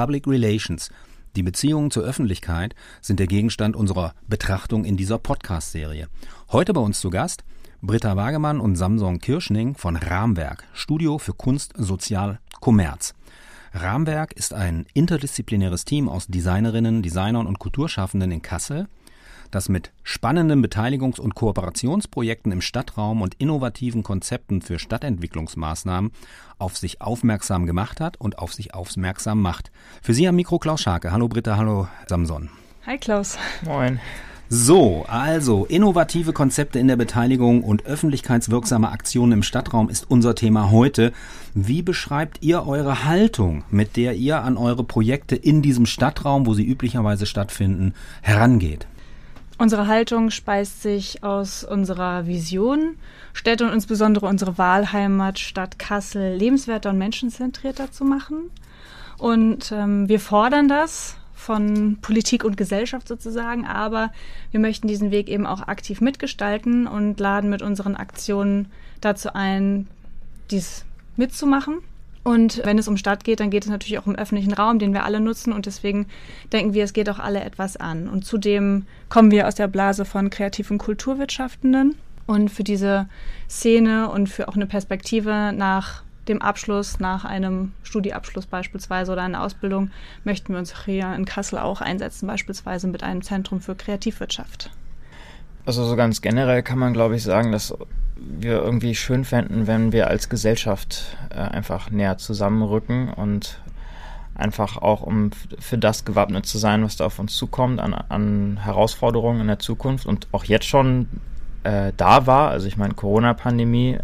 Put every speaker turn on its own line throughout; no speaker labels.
Public Relations. Die Beziehungen zur Öffentlichkeit sind der Gegenstand unserer Betrachtung in dieser Podcast-Serie. Heute bei uns zu Gast Britta Wagemann und Samson Kirschning von Rahmwerk, Studio für Kunst, Sozial, Kommerz. Rahmwerk ist ein interdisziplinäres Team aus Designerinnen, Designern und Kulturschaffenden in Kassel, das mit spannenden Beteiligungs- und Kooperationsprojekten im Stadtraum und innovativen Konzepten für Stadtentwicklungsmaßnahmen auf sich aufmerksam gemacht hat und auf sich aufmerksam macht. Für Sie am Mikro Klaus Scharke. Hallo Britta, hallo Samson.
Hi Klaus.
Moin.
So, also innovative Konzepte in der Beteiligung und öffentlichkeitswirksame Aktionen im Stadtraum ist unser Thema heute. Wie beschreibt ihr eure Haltung, mit der ihr an eure Projekte in diesem Stadtraum, wo sie üblicherweise stattfinden, herangeht?
Unsere Haltung speist sich aus unserer Vision, Städte und insbesondere unsere Wahlheimat Stadt Kassel lebenswerter und menschenzentrierter zu machen. Und ähm, wir fordern das von Politik und Gesellschaft sozusagen, aber wir möchten diesen Weg eben auch aktiv mitgestalten und laden mit unseren Aktionen dazu ein, dies mitzumachen. Und wenn es um Stadt geht, dann geht es natürlich auch um öffentlichen Raum, den wir alle nutzen. Und deswegen denken wir, es geht auch alle etwas an. Und zudem kommen wir aus der Blase von kreativen Kulturwirtschaftenden. Und für diese Szene und für auch eine Perspektive nach dem Abschluss, nach einem Studieabschluss beispielsweise oder einer Ausbildung, möchten wir uns hier in Kassel auch einsetzen, beispielsweise mit einem Zentrum für Kreativwirtschaft.
Also so ganz generell kann man, glaube ich, sagen, dass wir irgendwie schön fänden, wenn wir als Gesellschaft äh, einfach näher zusammenrücken und einfach auch, um für das gewappnet zu sein, was da auf uns zukommt, an, an Herausforderungen in der Zukunft und auch jetzt schon äh, da war. Also ich meine, Corona-Pandemie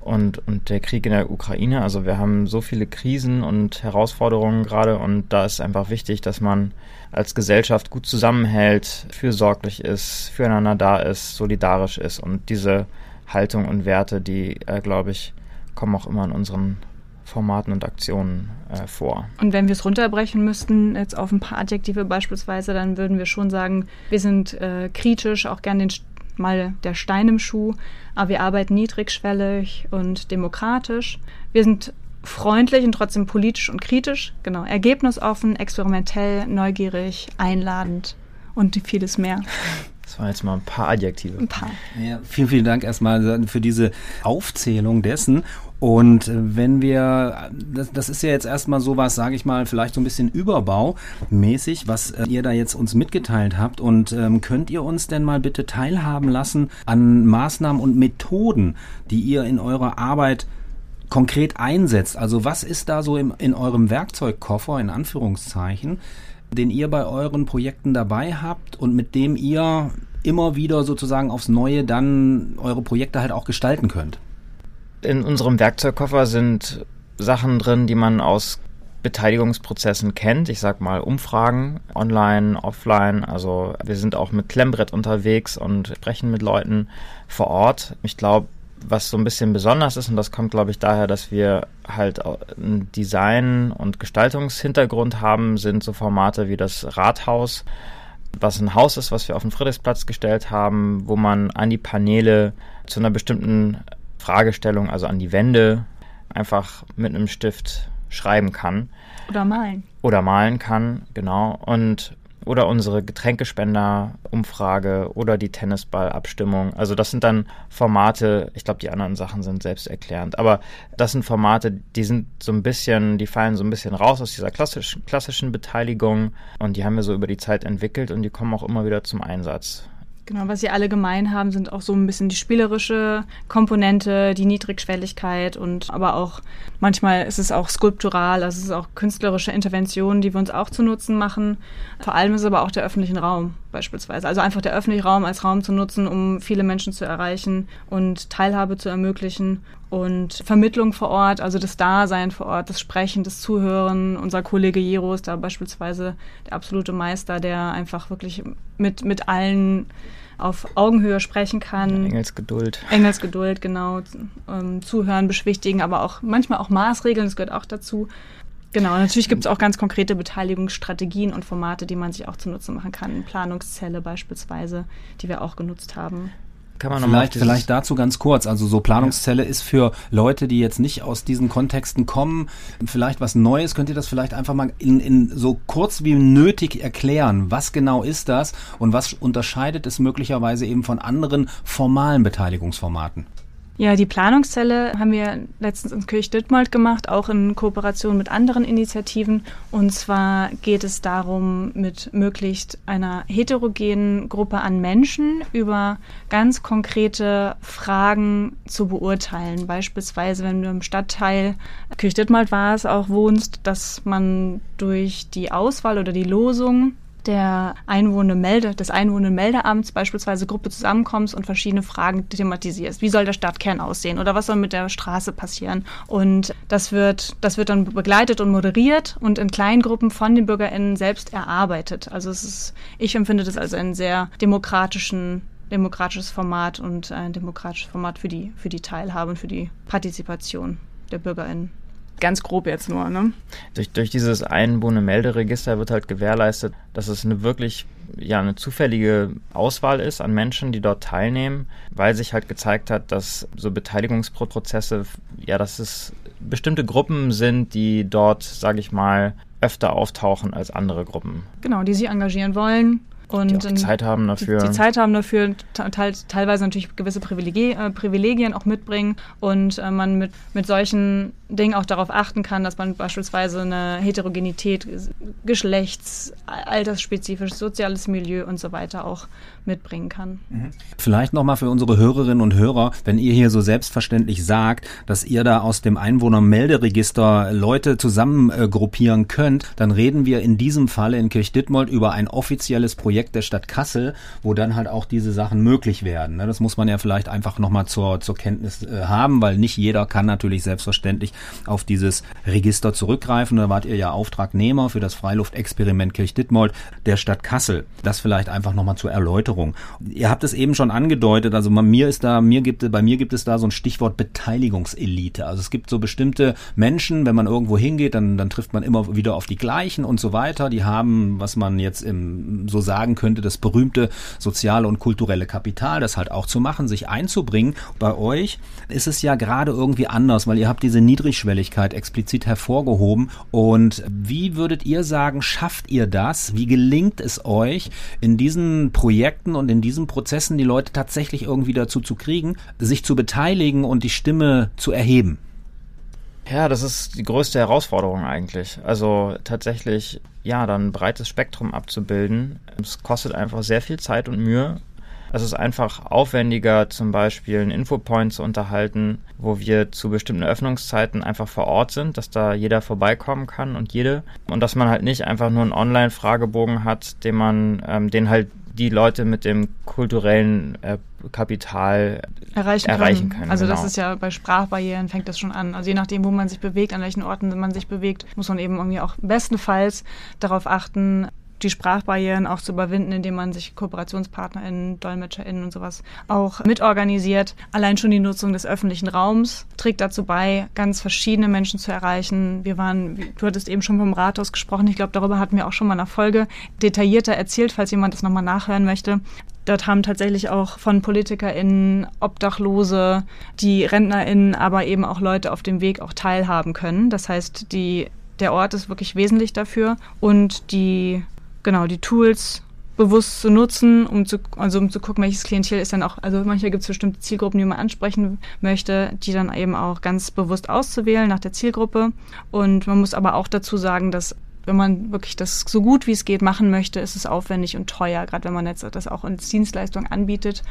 und, und der Krieg in der Ukraine. Also wir haben so viele Krisen und Herausforderungen gerade und da ist einfach wichtig, dass man als Gesellschaft gut zusammenhält, fürsorglich ist, füreinander da ist, solidarisch ist und diese Haltung und Werte, die, äh, glaube ich, kommen auch immer in unseren Formaten und Aktionen äh, vor.
Und wenn wir es runterbrechen müssten, jetzt auf ein paar Adjektive beispielsweise, dann würden wir schon sagen, wir sind äh, kritisch, auch gern den, mal der Stein im Schuh, aber wir arbeiten niedrigschwellig und demokratisch. Wir sind freundlich und trotzdem politisch und kritisch, genau, ergebnisoffen, experimentell, neugierig, einladend und vieles mehr.
Das waren jetzt mal ein paar Adjektive.
Ein paar.
Ja, vielen, vielen Dank erstmal für diese Aufzählung dessen. Und wenn wir, das, das ist ja jetzt erstmal sowas, sage ich mal, vielleicht so ein bisschen überbaumäßig, was äh, ihr da jetzt uns mitgeteilt habt. Und ähm, könnt ihr uns denn mal bitte teilhaben lassen an Maßnahmen und Methoden, die ihr in eurer Arbeit konkret einsetzt? Also was ist da so im, in eurem Werkzeugkoffer, in Anführungszeichen, den ihr bei euren Projekten dabei habt und mit dem ihr immer wieder sozusagen aufs Neue dann eure Projekte halt auch gestalten könnt?
In unserem Werkzeugkoffer sind Sachen drin, die man aus Beteiligungsprozessen kennt. Ich sag mal Umfragen, online, offline. Also wir sind auch mit Klemmbrett unterwegs und sprechen mit Leuten vor Ort. Ich glaube, was so ein bisschen besonders ist, und das kommt, glaube ich, daher, dass wir halt einen Design- und Gestaltungshintergrund haben, sind so Formate wie das Rathaus, was ein Haus ist, was wir auf den Friedrichsplatz gestellt haben, wo man an die Paneele zu einer bestimmten Fragestellung, also an die Wände, einfach mit einem Stift schreiben kann.
Oder malen.
Oder malen kann, genau. Und oder unsere Getränkespender-Umfrage oder die Tennisball-Abstimmung. Also das sind dann Formate, ich glaube, die anderen Sachen sind selbsterklärend, aber das sind Formate, die sind so ein bisschen, die fallen so ein bisschen raus aus dieser klassischen, klassischen Beteiligung und die haben wir so über die Zeit entwickelt und die kommen auch immer wieder zum Einsatz.
Genau, was sie alle gemein haben, sind auch so ein bisschen die spielerische Komponente, die Niedrigschwelligkeit und aber auch manchmal ist es auch skulptural, also es ist auch künstlerische Interventionen, die wir uns auch zu Nutzen machen. Vor allem ist es aber auch der öffentliche Raum beispielsweise. Also einfach der öffentliche Raum als Raum zu nutzen, um viele Menschen zu erreichen und Teilhabe zu ermöglichen und Vermittlung vor Ort, also das Dasein vor Ort, das Sprechen, das Zuhören. Unser Kollege Jero ist da beispielsweise der absolute Meister, der einfach wirklich mit, mit allen auf Augenhöhe sprechen kann.
Engelsgeduld.
Engelsgeduld, genau. Ähm, zuhören, beschwichtigen, aber auch manchmal auch Maßregeln, das gehört auch dazu. Genau, natürlich gibt es auch ganz konkrete Beteiligungsstrategien und Formate, die man sich auch zunutze machen kann. Planungszelle beispielsweise, die wir auch genutzt haben.
Kann man
vielleicht, vielleicht dazu ganz kurz. Also so Planungszelle ja. ist für Leute, die jetzt nicht aus diesen Kontexten kommen, vielleicht was Neues. Könnt ihr das vielleicht einfach mal in, in so kurz wie nötig erklären? Was genau ist das und was unterscheidet es möglicherweise eben von anderen formalen Beteiligungsformaten?
Ja, die Planungszelle haben wir letztens in Kirch Dittmold gemacht, auch in Kooperation mit anderen Initiativen. Und zwar geht es darum, mit möglichst einer heterogenen Gruppe an Menschen über ganz konkrete Fragen zu beurteilen. Beispielsweise, wenn du im Stadtteil Kirch Dittmold war auch wohnst, dass man durch die Auswahl oder die Losung der Einwohnermelde, des Einwohnermeldeamts beispielsweise Gruppe zusammenkommst und verschiedene Fragen thematisierst. Wie soll der Stadtkern aussehen oder was soll mit der Straße passieren? Und das wird, das wird dann begleitet und moderiert und in kleinen Gruppen von den BürgerInnen selbst erarbeitet. Also es ist, ich empfinde das als einen sehr demokratischen demokratisches Format und ein demokratisches Format für die, für die Teilhabe und für die Partizipation der BürgerInnen. Ganz grob jetzt nur, ne?
Durch, durch dieses Einwohnermelderegister wird halt gewährleistet, dass es eine wirklich ja eine zufällige Auswahl ist an Menschen, die dort teilnehmen, weil sich halt gezeigt hat, dass so Beteiligungsprozesse, ja, dass es bestimmte Gruppen sind, die dort, sage ich mal, öfter auftauchen als andere Gruppen.
Genau, die sich engagieren wollen, und
die die Zeit haben dafür.
Die, die Zeit haben dafür, teil, teilweise natürlich gewisse Privilegien, äh, Privilegien auch mitbringen und äh, man mit, mit solchen Dingen auch darauf achten kann, dass man beispielsweise eine Heterogenität, Geschlechts, altersspezifisch, soziales Milieu und so weiter auch mitbringen kann.
Mhm. Vielleicht nochmal für unsere Hörerinnen und Hörer, wenn ihr hier so selbstverständlich sagt, dass ihr da aus dem Einwohnermelderegister Leute zusammengruppieren äh, könnt, dann reden wir in diesem Falle in Kirchditmold über ein offizielles Projekt der Stadt Kassel, wo dann halt auch diese Sachen möglich werden. Ne? Das muss man ja vielleicht einfach nochmal zur, zur Kenntnis äh, haben, weil nicht jeder kann natürlich selbstverständlich auf dieses Register zurückgreifen. Da wart ihr ja Auftragnehmer für das Freiluftexperiment Kirchditmold der Stadt Kassel. Das vielleicht einfach nochmal zur Erläuterung. Ihr habt es eben schon angedeutet, also bei mir ist da, mir gibt, bei mir gibt es da so ein Stichwort Beteiligungselite. Also es gibt so bestimmte Menschen, wenn man irgendwo hingeht, dann, dann trifft man immer wieder auf die gleichen und so weiter. Die haben, was man jetzt im, so sagen könnte, das berühmte soziale und kulturelle Kapital, das halt auch zu machen, sich einzubringen. Bei euch ist es ja gerade irgendwie anders, weil ihr habt diese Niedrigschwelligkeit explizit hervorgehoben. Und wie würdet ihr sagen, schafft ihr das? Wie gelingt es euch, in diesen Projekten und in diesen Prozessen die Leute tatsächlich irgendwie dazu zu kriegen, sich zu beteiligen und die Stimme zu erheben?
Ja, das ist die größte Herausforderung eigentlich. Also tatsächlich, ja, dann ein breites Spektrum abzubilden. Es kostet einfach sehr viel Zeit und Mühe es ist einfach aufwendiger, zum Beispiel einen Infopoint zu unterhalten, wo wir zu bestimmten Öffnungszeiten einfach vor Ort sind, dass da jeder vorbeikommen kann und jede. Und dass man halt nicht einfach nur einen Online-Fragebogen hat, den man, ähm, den halt die Leute mit dem kulturellen äh, Kapital erreichen, erreichen können. können.
Also genau. das ist ja bei Sprachbarrieren fängt das schon an. Also je nachdem, wo man sich bewegt, an welchen Orten man sich bewegt, muss man eben irgendwie auch bestenfalls darauf achten, die Sprachbarrieren auch zu überwinden, indem man sich KooperationspartnerInnen, DolmetscherInnen und sowas auch mitorganisiert. Allein schon die Nutzung des öffentlichen Raums trägt dazu bei, ganz verschiedene Menschen zu erreichen. Wir waren, du hattest eben schon vom Rathaus gesprochen, ich glaube, darüber hatten wir auch schon mal eine Folge detaillierter erzählt, falls jemand das nochmal nachhören möchte. Dort haben tatsächlich auch von PolitikerInnen, Obdachlose, die RentnerInnen, aber eben auch Leute auf dem Weg auch teilhaben können. Das heißt, die der Ort ist wirklich wesentlich dafür und die genau, die Tools bewusst zu nutzen, um zu, also um zu gucken, welches Klientel ist dann auch, also manchmal gibt es bestimmte Zielgruppen, die man ansprechen möchte, die dann eben auch ganz bewusst auszuwählen nach der Zielgruppe. Und man muss aber auch dazu sagen, dass wenn man wirklich das so gut wie es geht machen möchte, ist es aufwendig und teuer, gerade wenn man jetzt das auch als Dienstleistung anbietet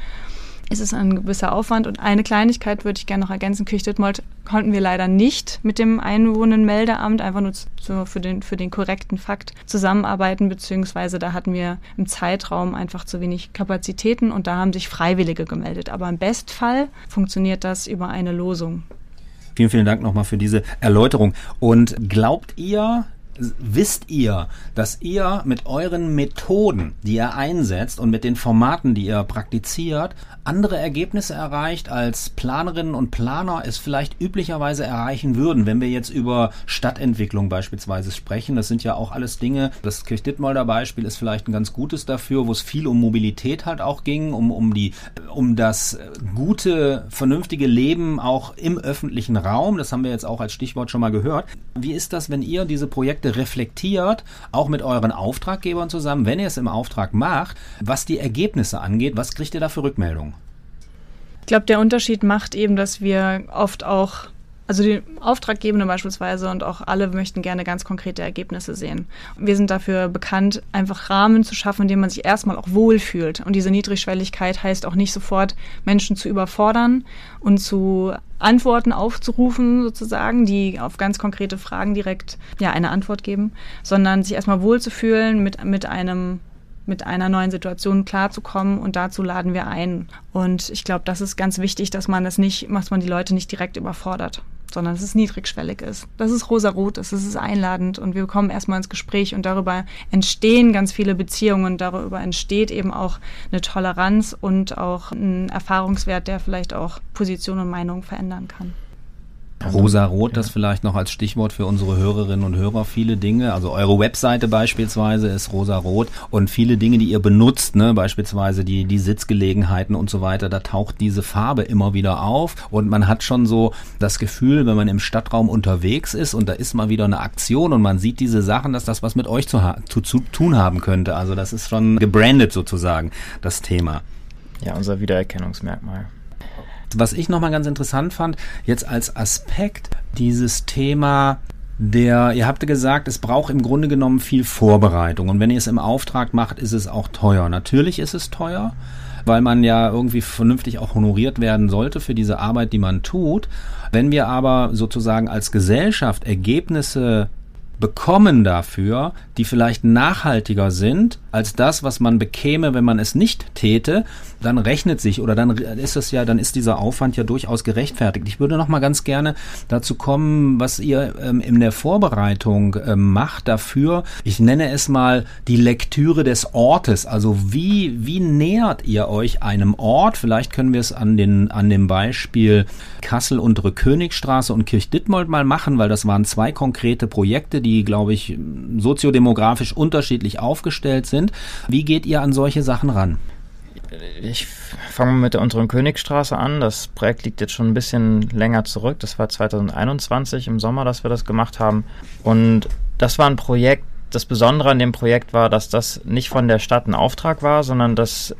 ist es ein gewisser Aufwand. Und eine Kleinigkeit würde ich gerne noch ergänzen. Kirchditmold konnten wir leider nicht mit dem Einwohnenmeldeamt einfach nur zu, für, den, für den korrekten Fakt zusammenarbeiten, beziehungsweise da hatten wir im Zeitraum einfach zu wenig Kapazitäten und da haben sich Freiwillige gemeldet. Aber im Bestfall funktioniert das über eine Losung.
Vielen, vielen Dank nochmal für diese Erläuterung. Und glaubt ihr, wisst ihr, dass ihr mit euren Methoden, die ihr einsetzt und mit den Formaten, die ihr praktiziert, andere Ergebnisse erreicht, als Planerinnen und Planer es vielleicht üblicherweise erreichen würden, wenn wir jetzt über Stadtentwicklung beispielsweise sprechen. Das sind ja auch alles Dinge. Das Kirchdittmolder Beispiel ist vielleicht ein ganz gutes dafür, wo es viel um Mobilität halt auch ging, um, um die, um das gute, vernünftige Leben auch im öffentlichen Raum. Das haben wir jetzt auch als Stichwort schon mal gehört. Wie ist das, wenn ihr diese Projekte reflektiert, auch mit euren Auftraggebern zusammen, wenn ihr es im Auftrag macht, was die Ergebnisse angeht, was kriegt ihr da für Rückmeldungen?
glaube, der Unterschied macht eben, dass wir oft auch, also die Auftraggebende beispielsweise und auch alle möchten gerne ganz konkrete Ergebnisse sehen. Wir sind dafür bekannt, einfach Rahmen zu schaffen, in denen man sich erstmal auch wohlfühlt. Und diese Niedrigschwelligkeit heißt auch nicht sofort Menschen zu überfordern und zu Antworten aufzurufen, sozusagen, die auf ganz konkrete Fragen direkt ja eine Antwort geben, sondern sich erstmal wohlzufühlen mit, mit einem mit einer neuen Situation klarzukommen und dazu laden wir ein. Und ich glaube, das ist ganz wichtig, dass man das nicht, dass man die Leute nicht direkt überfordert, sondern dass es niedrigschwellig ist, dass es rosarot ist, es einladend und wir kommen erstmal ins Gespräch und darüber entstehen ganz viele Beziehungen, darüber entsteht eben auch eine Toleranz und auch ein Erfahrungswert, der vielleicht auch Position und Meinung verändern kann.
Rosa-Rot, das vielleicht noch als Stichwort für unsere Hörerinnen und Hörer. Viele Dinge, also eure Webseite beispielsweise ist rosa-rot und viele Dinge, die ihr benutzt, ne, beispielsweise die, die Sitzgelegenheiten und so weiter, da taucht diese Farbe immer wieder auf und man hat schon so das Gefühl, wenn man im Stadtraum unterwegs ist und da ist mal wieder eine Aktion und man sieht diese Sachen, dass das was mit euch zu, zu, zu tun haben könnte. Also das ist schon gebrandet sozusagen, das Thema.
Ja, unser Wiedererkennungsmerkmal.
Was ich nochmal ganz interessant fand, jetzt als Aspekt dieses Thema der, ihr habt gesagt, es braucht im Grunde genommen viel Vorbereitung. Und wenn ihr es im Auftrag macht, ist es auch teuer. Natürlich ist es teuer, weil man ja irgendwie vernünftig auch honoriert werden sollte für diese Arbeit, die man tut. Wenn wir aber sozusagen als Gesellschaft Ergebnisse bekommen dafür, die vielleicht nachhaltiger sind als das, was man bekäme, wenn man es nicht täte, dann rechnet sich oder dann ist es ja, dann ist dieser Aufwand ja durchaus gerechtfertigt. Ich würde noch mal ganz gerne dazu kommen, was ihr ähm, in der Vorbereitung ähm, macht dafür. Ich nenne es mal die Lektüre des Ortes. Also wie wie nähert ihr euch einem Ort? Vielleicht können wir es an den an dem Beispiel Kassel untere Königstraße und Kirchdittmold mal machen, weil das waren zwei konkrete Projekte, die glaube ich soziodemografisch unterschiedlich aufgestellt sind. Wie geht ihr an solche Sachen ran?
Ich fange mit der unteren Königstraße an. Das Projekt liegt jetzt schon ein bisschen länger zurück. Das war 2021 im Sommer, dass wir das gemacht haben. Und das war ein Projekt, das Besondere an dem Projekt war, dass das nicht von der Stadt ein Auftrag war, sondern dass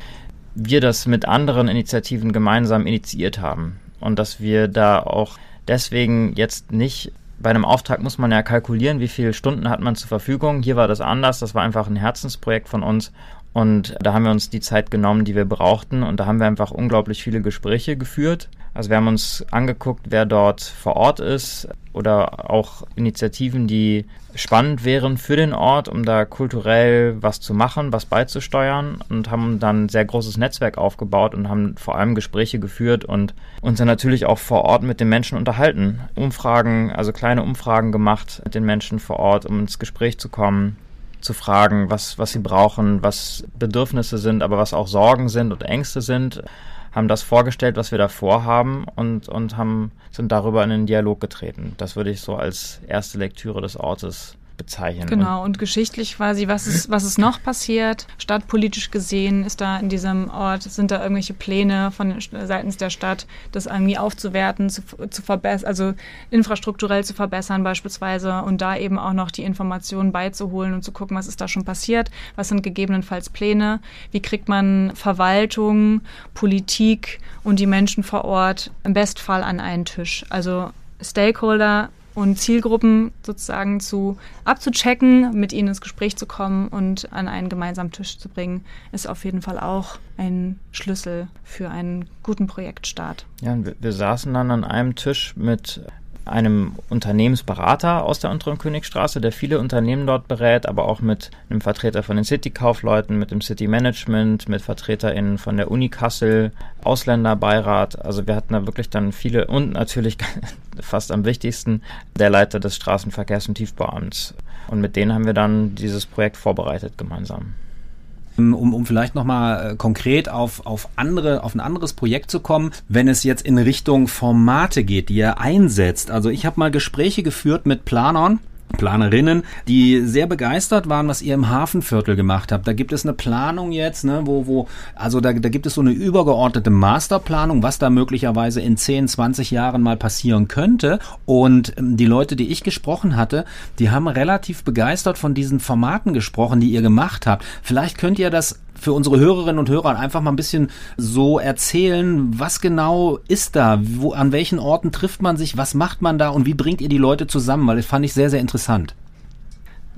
wir das mit anderen Initiativen gemeinsam initiiert haben. Und dass wir da auch deswegen jetzt nicht bei einem Auftrag muss man ja kalkulieren, wie viele Stunden hat man zur Verfügung. Hier war das anders. Das war einfach ein Herzensprojekt von uns. Und da haben wir uns die Zeit genommen, die wir brauchten. Und da haben wir einfach unglaublich viele Gespräche geführt. Also wir haben uns angeguckt, wer dort vor Ort ist oder auch Initiativen, die spannend wären für den Ort, um da kulturell was zu machen, was beizusteuern und haben dann ein sehr großes Netzwerk aufgebaut und haben vor allem Gespräche geführt und uns dann natürlich auch vor Ort mit den Menschen unterhalten. Umfragen, also kleine Umfragen gemacht mit den Menschen vor Ort, um ins Gespräch zu kommen zu fragen, was, was sie brauchen, was Bedürfnisse sind, aber was auch Sorgen sind und Ängste sind, haben das vorgestellt, was wir da vorhaben und, und haben, sind darüber in den Dialog getreten. Das würde ich so als erste Lektüre des Ortes bezeichnen.
Genau, und geschichtlich quasi, was ist, was ist noch passiert? Stadtpolitisch gesehen ist da in diesem Ort, sind da irgendwelche Pläne von seitens der Stadt, das irgendwie aufzuwerten, zu, zu verbessern, also infrastrukturell zu verbessern beispielsweise und da eben auch noch die Informationen beizuholen und zu gucken, was ist da schon passiert, was sind gegebenenfalls Pläne, wie kriegt man Verwaltung, Politik und die Menschen vor Ort im Bestfall an einen Tisch. Also Stakeholder und Zielgruppen sozusagen zu abzuchecken, mit ihnen ins Gespräch zu kommen und an einen gemeinsamen Tisch zu bringen, ist auf jeden Fall auch ein Schlüssel für einen guten Projektstart.
Ja, wir, wir saßen dann an einem Tisch mit einem Unternehmensberater aus der unteren Königstraße, der viele Unternehmen dort berät, aber auch mit einem Vertreter von den City-Kaufleuten, mit dem City-Management, mit VertreterInnen von der Uni Kassel, Ausländerbeirat. Also wir hatten da wirklich dann viele und natürlich fast am wichtigsten der Leiter des Straßenverkehrs- und Tiefbauamts. Und mit denen haben wir dann dieses Projekt vorbereitet gemeinsam.
Um, um vielleicht nochmal äh, konkret auf, auf, andere, auf ein anderes Projekt zu kommen, wenn es jetzt in Richtung Formate geht, die ihr einsetzt. Also ich habe mal Gespräche geführt mit Planern, Planerinnen, die sehr begeistert waren, was ihr im Hafenviertel gemacht habt. Da gibt es eine Planung jetzt, ne, wo, wo, also da, da gibt es so eine übergeordnete Masterplanung, was da möglicherweise in 10, 20 Jahren mal passieren könnte. Und ähm, die Leute, die ich gesprochen hatte, die haben relativ begeistert von diesen Formaten gesprochen, die ihr gemacht habt. Vielleicht könnt ihr das für unsere Hörerinnen und Hörer einfach mal ein bisschen so erzählen, was genau ist da, wo, an welchen Orten trifft man sich, was macht man da? Und wie bringt ihr die Leute zusammen, weil das fand ich sehr, sehr interessant.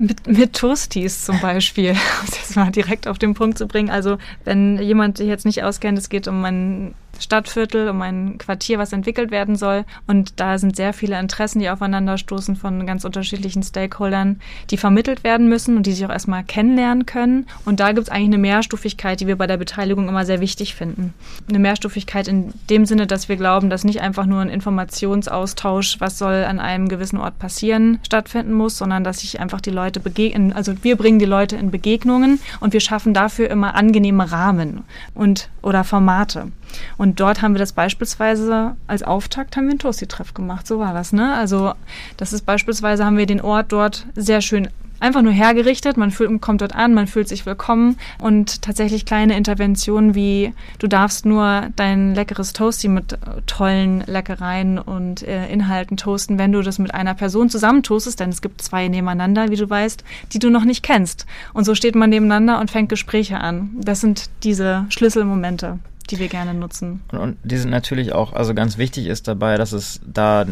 Mit, mit Toasties zum Beispiel, um das mal direkt auf den Punkt zu bringen. Also wenn jemand sich jetzt nicht auskennt, es geht um ein Stadtviertel, um ein Quartier, was entwickelt werden soll. Und da sind sehr viele Interessen, die aufeinanderstoßen von ganz unterschiedlichen Stakeholdern, die vermittelt werden müssen und die sich auch erstmal kennenlernen können. Und da gibt es eigentlich eine Mehrstufigkeit, die wir bei der Beteiligung immer sehr wichtig finden. Eine Mehrstufigkeit in dem Sinne, dass wir glauben, dass nicht einfach nur ein Informationsaustausch, was soll an einem gewissen Ort passieren, stattfinden muss, sondern dass sich einfach die Leute begegnen. Also wir bringen die Leute in Begegnungen und wir schaffen dafür immer angenehme Rahmen und oder Formate. Und dort haben wir das beispielsweise als Auftakt haben wir einen Toasty-Treff gemacht. So war das, ne? Also das ist beispielsweise haben wir den Ort dort sehr schön einfach nur hergerichtet. Man fühlt, kommt dort an, man fühlt sich willkommen und tatsächlich kleine Interventionen wie du darfst nur dein leckeres Toasty mit tollen Leckereien und äh, Inhalten toasten, wenn du das mit einer Person zusammen toastest, denn es gibt zwei nebeneinander, wie du weißt, die du noch nicht kennst. Und so steht man nebeneinander und fängt Gespräche an. Das sind diese Schlüsselmomente die wir gerne nutzen.
Und, und die sind natürlich auch, also ganz wichtig ist dabei, dass es da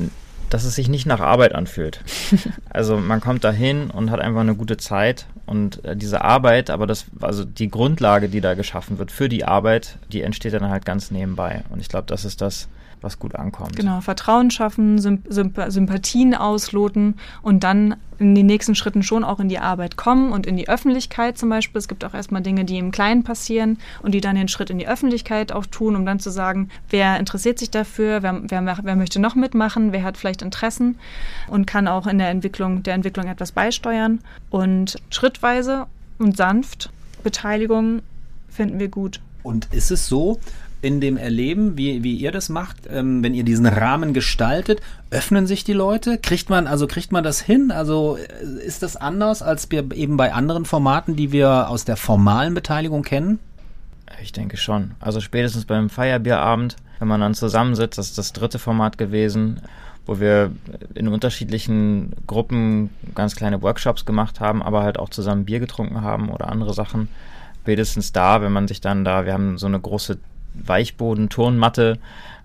dass es sich nicht nach Arbeit anfühlt. also man kommt da hin und hat einfach eine gute Zeit und äh, diese Arbeit, aber das, also die Grundlage, die da geschaffen wird für die Arbeit, die entsteht dann halt ganz nebenbei. Und ich glaube, das ist das, was gut ankommt.
Genau, Vertrauen schaffen, Symp Sympathien ausloten und dann in den nächsten Schritten schon auch in die Arbeit kommen und in die Öffentlichkeit zum Beispiel. Es gibt auch erstmal Dinge, die im Kleinen passieren und die dann den Schritt in die Öffentlichkeit auch tun, um dann zu sagen, wer interessiert sich dafür, wer, wer, wer möchte noch mitmachen, wer hat vielleicht Interessen und kann auch in der Entwicklung, der Entwicklung etwas beisteuern. Und schrittweise und sanft Beteiligung finden wir gut.
Und ist es so, in dem Erleben, wie, wie ihr das macht, ähm, wenn ihr diesen Rahmen gestaltet, öffnen sich die Leute? Kriegt man, also kriegt man das hin? Also äh, ist das anders als wir eben bei anderen Formaten, die wir aus der formalen Beteiligung kennen?
Ich denke schon. Also spätestens beim Feierbierabend, wenn man dann zusammensitzt, das ist das dritte Format gewesen, wo wir in unterschiedlichen Gruppen ganz kleine Workshops gemacht haben, aber halt auch zusammen Bier getrunken haben oder andere Sachen. Spätestens da, wenn man sich dann da, wir haben so eine große Weichboden, Turnmatte.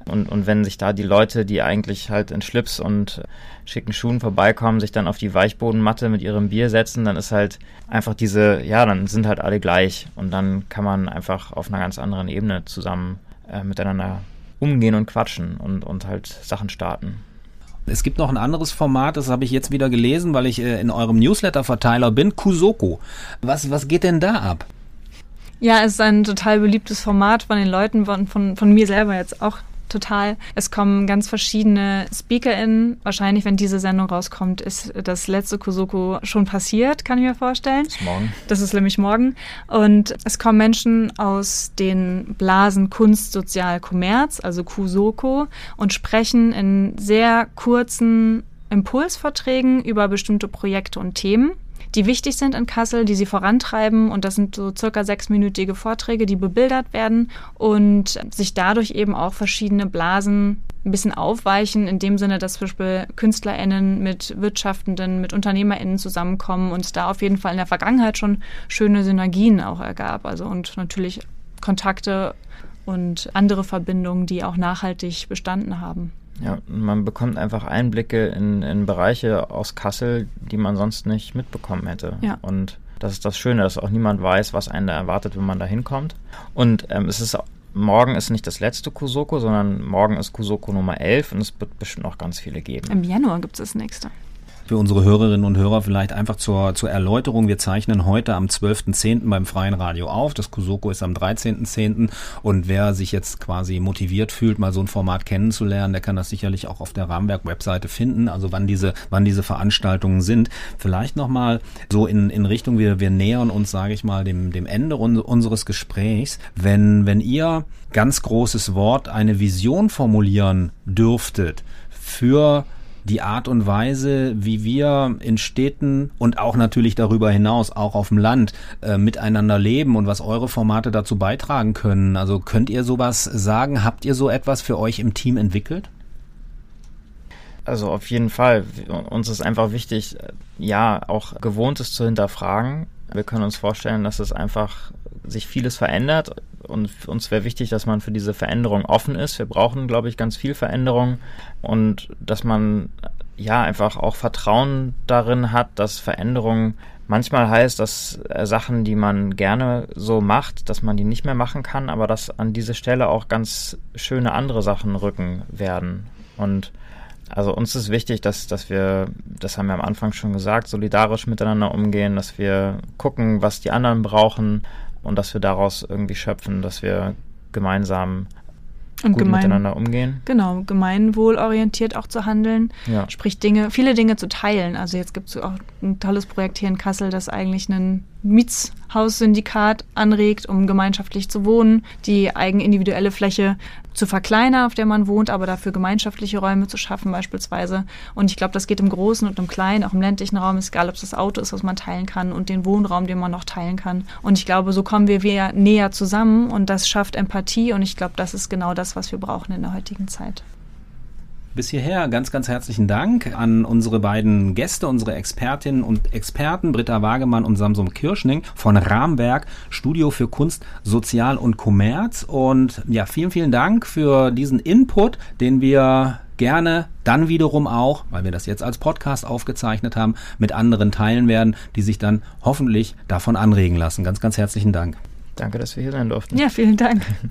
Und, und wenn sich da die Leute, die eigentlich halt in Schlips und schicken Schuhen vorbeikommen, sich dann auf die Weichbodenmatte mit ihrem Bier setzen, dann ist halt einfach diese, ja, dann sind halt alle gleich. Und dann kann man einfach auf einer ganz anderen Ebene zusammen äh, miteinander umgehen und quatschen und, und halt Sachen starten.
Es gibt noch ein anderes Format, das habe ich jetzt wieder gelesen, weil ich äh, in eurem Newsletter-Verteiler bin, Kusoko. Was, was geht denn da ab?
Ja, es ist ein total beliebtes Format von den Leuten, von, von, von mir selber jetzt auch total. Es kommen ganz verschiedene SpeakerInnen. Wahrscheinlich, wenn diese Sendung rauskommt, ist das letzte Kusoko schon passiert, kann ich mir vorstellen. Das
ist morgen.
Das ist nämlich morgen. Und es kommen Menschen aus den Blasen Kunst, Sozial, Kommerz, also Kusoko, und sprechen in sehr kurzen Impulsverträgen über bestimmte Projekte und Themen die wichtig sind in Kassel, die sie vorantreiben. Und das sind so circa sechsminütige Vorträge, die bebildert werden und sich dadurch eben auch verschiedene Blasen ein bisschen aufweichen, in dem Sinne, dass zum Beispiel KünstlerInnen mit Wirtschaftenden, mit UnternehmerInnen zusammenkommen und da auf jeden Fall in der Vergangenheit schon schöne Synergien auch ergab. Also und natürlich Kontakte und andere Verbindungen, die auch nachhaltig bestanden haben.
Ja, man bekommt einfach Einblicke in, in Bereiche aus Kassel, die man sonst nicht mitbekommen hätte.
Ja.
Und das ist das Schöne, dass auch niemand weiß, was einen da erwartet, wenn man da hinkommt. Und ähm, es ist morgen ist nicht das letzte Kusoko, sondern morgen ist Kusoko Nummer 11 und es wird bestimmt noch ganz viele geben.
Im Januar gibt es das nächste.
Für unsere Hörerinnen und Hörer vielleicht einfach zur, zur Erläuterung. Wir zeichnen heute am 12.10. beim Freien Radio auf. Das Kusoko ist am 13.10. Und wer sich jetzt quasi motiviert fühlt, mal so ein Format kennenzulernen, der kann das sicherlich auch auf der Rahmenwerk-Webseite finden, also wann diese, wann diese Veranstaltungen sind. Vielleicht nochmal so in, in Richtung, wir, wir nähern uns, sage ich mal, dem, dem Ende unseres Gesprächs. Wenn, wenn ihr ganz großes Wort eine Vision formulieren dürftet für die Art und Weise, wie wir in Städten und auch natürlich darüber hinaus, auch auf dem Land, äh, miteinander leben und was eure Formate dazu beitragen können. Also könnt ihr sowas sagen? Habt ihr so etwas für euch im Team entwickelt?
Also auf jeden Fall. Uns ist einfach wichtig, ja, auch Gewohntes zu hinterfragen. Wir können uns vorstellen, dass es einfach sich vieles verändert und uns wäre wichtig, dass man für diese Veränderung offen ist. Wir brauchen, glaube ich, ganz viel Veränderung und dass man ja einfach auch Vertrauen darin hat, dass Veränderung manchmal heißt, dass äh, Sachen, die man gerne so macht, dass man die nicht mehr machen kann, aber dass an diese Stelle auch ganz schöne andere Sachen rücken werden. Und also uns ist wichtig, dass, dass wir, das haben wir am Anfang schon gesagt, solidarisch miteinander umgehen, dass wir gucken, was die anderen brauchen und dass wir daraus irgendwie schöpfen, dass wir gemeinsam und gut gemein, miteinander umgehen.
Genau, gemeinwohlorientiert auch zu handeln, ja. sprich Dinge, viele Dinge zu teilen. Also jetzt gibt es auch ein tolles Projekt hier in Kassel, das eigentlich einen Mietshaussyndikat anregt, um gemeinschaftlich zu wohnen, die eigenindividuelle Fläche zu verkleinern, auf der man wohnt, aber dafür gemeinschaftliche Räume zu schaffen beispielsweise. Und ich glaube, das geht im Großen und im Kleinen, auch im ländlichen Raum, ist egal, ob es das Auto ist, was man teilen kann und den Wohnraum, den man noch teilen kann. Und ich glaube, so kommen wir wieder näher zusammen und das schafft Empathie und ich glaube, das ist genau das, was wir brauchen in der heutigen Zeit
bis hierher ganz, ganz herzlichen Dank an unsere beiden Gäste, unsere Expertinnen und Experten, Britta Wagemann und Samsung Kirschning von Rahmwerk, Studio für Kunst, Sozial und Kommerz. Und ja, vielen, vielen Dank für diesen Input, den wir gerne dann wiederum auch, weil wir das jetzt als Podcast aufgezeichnet haben, mit anderen teilen werden, die sich dann hoffentlich davon anregen lassen. Ganz, ganz herzlichen Dank.
Danke, dass wir hier sein durften.
Ja, vielen Dank.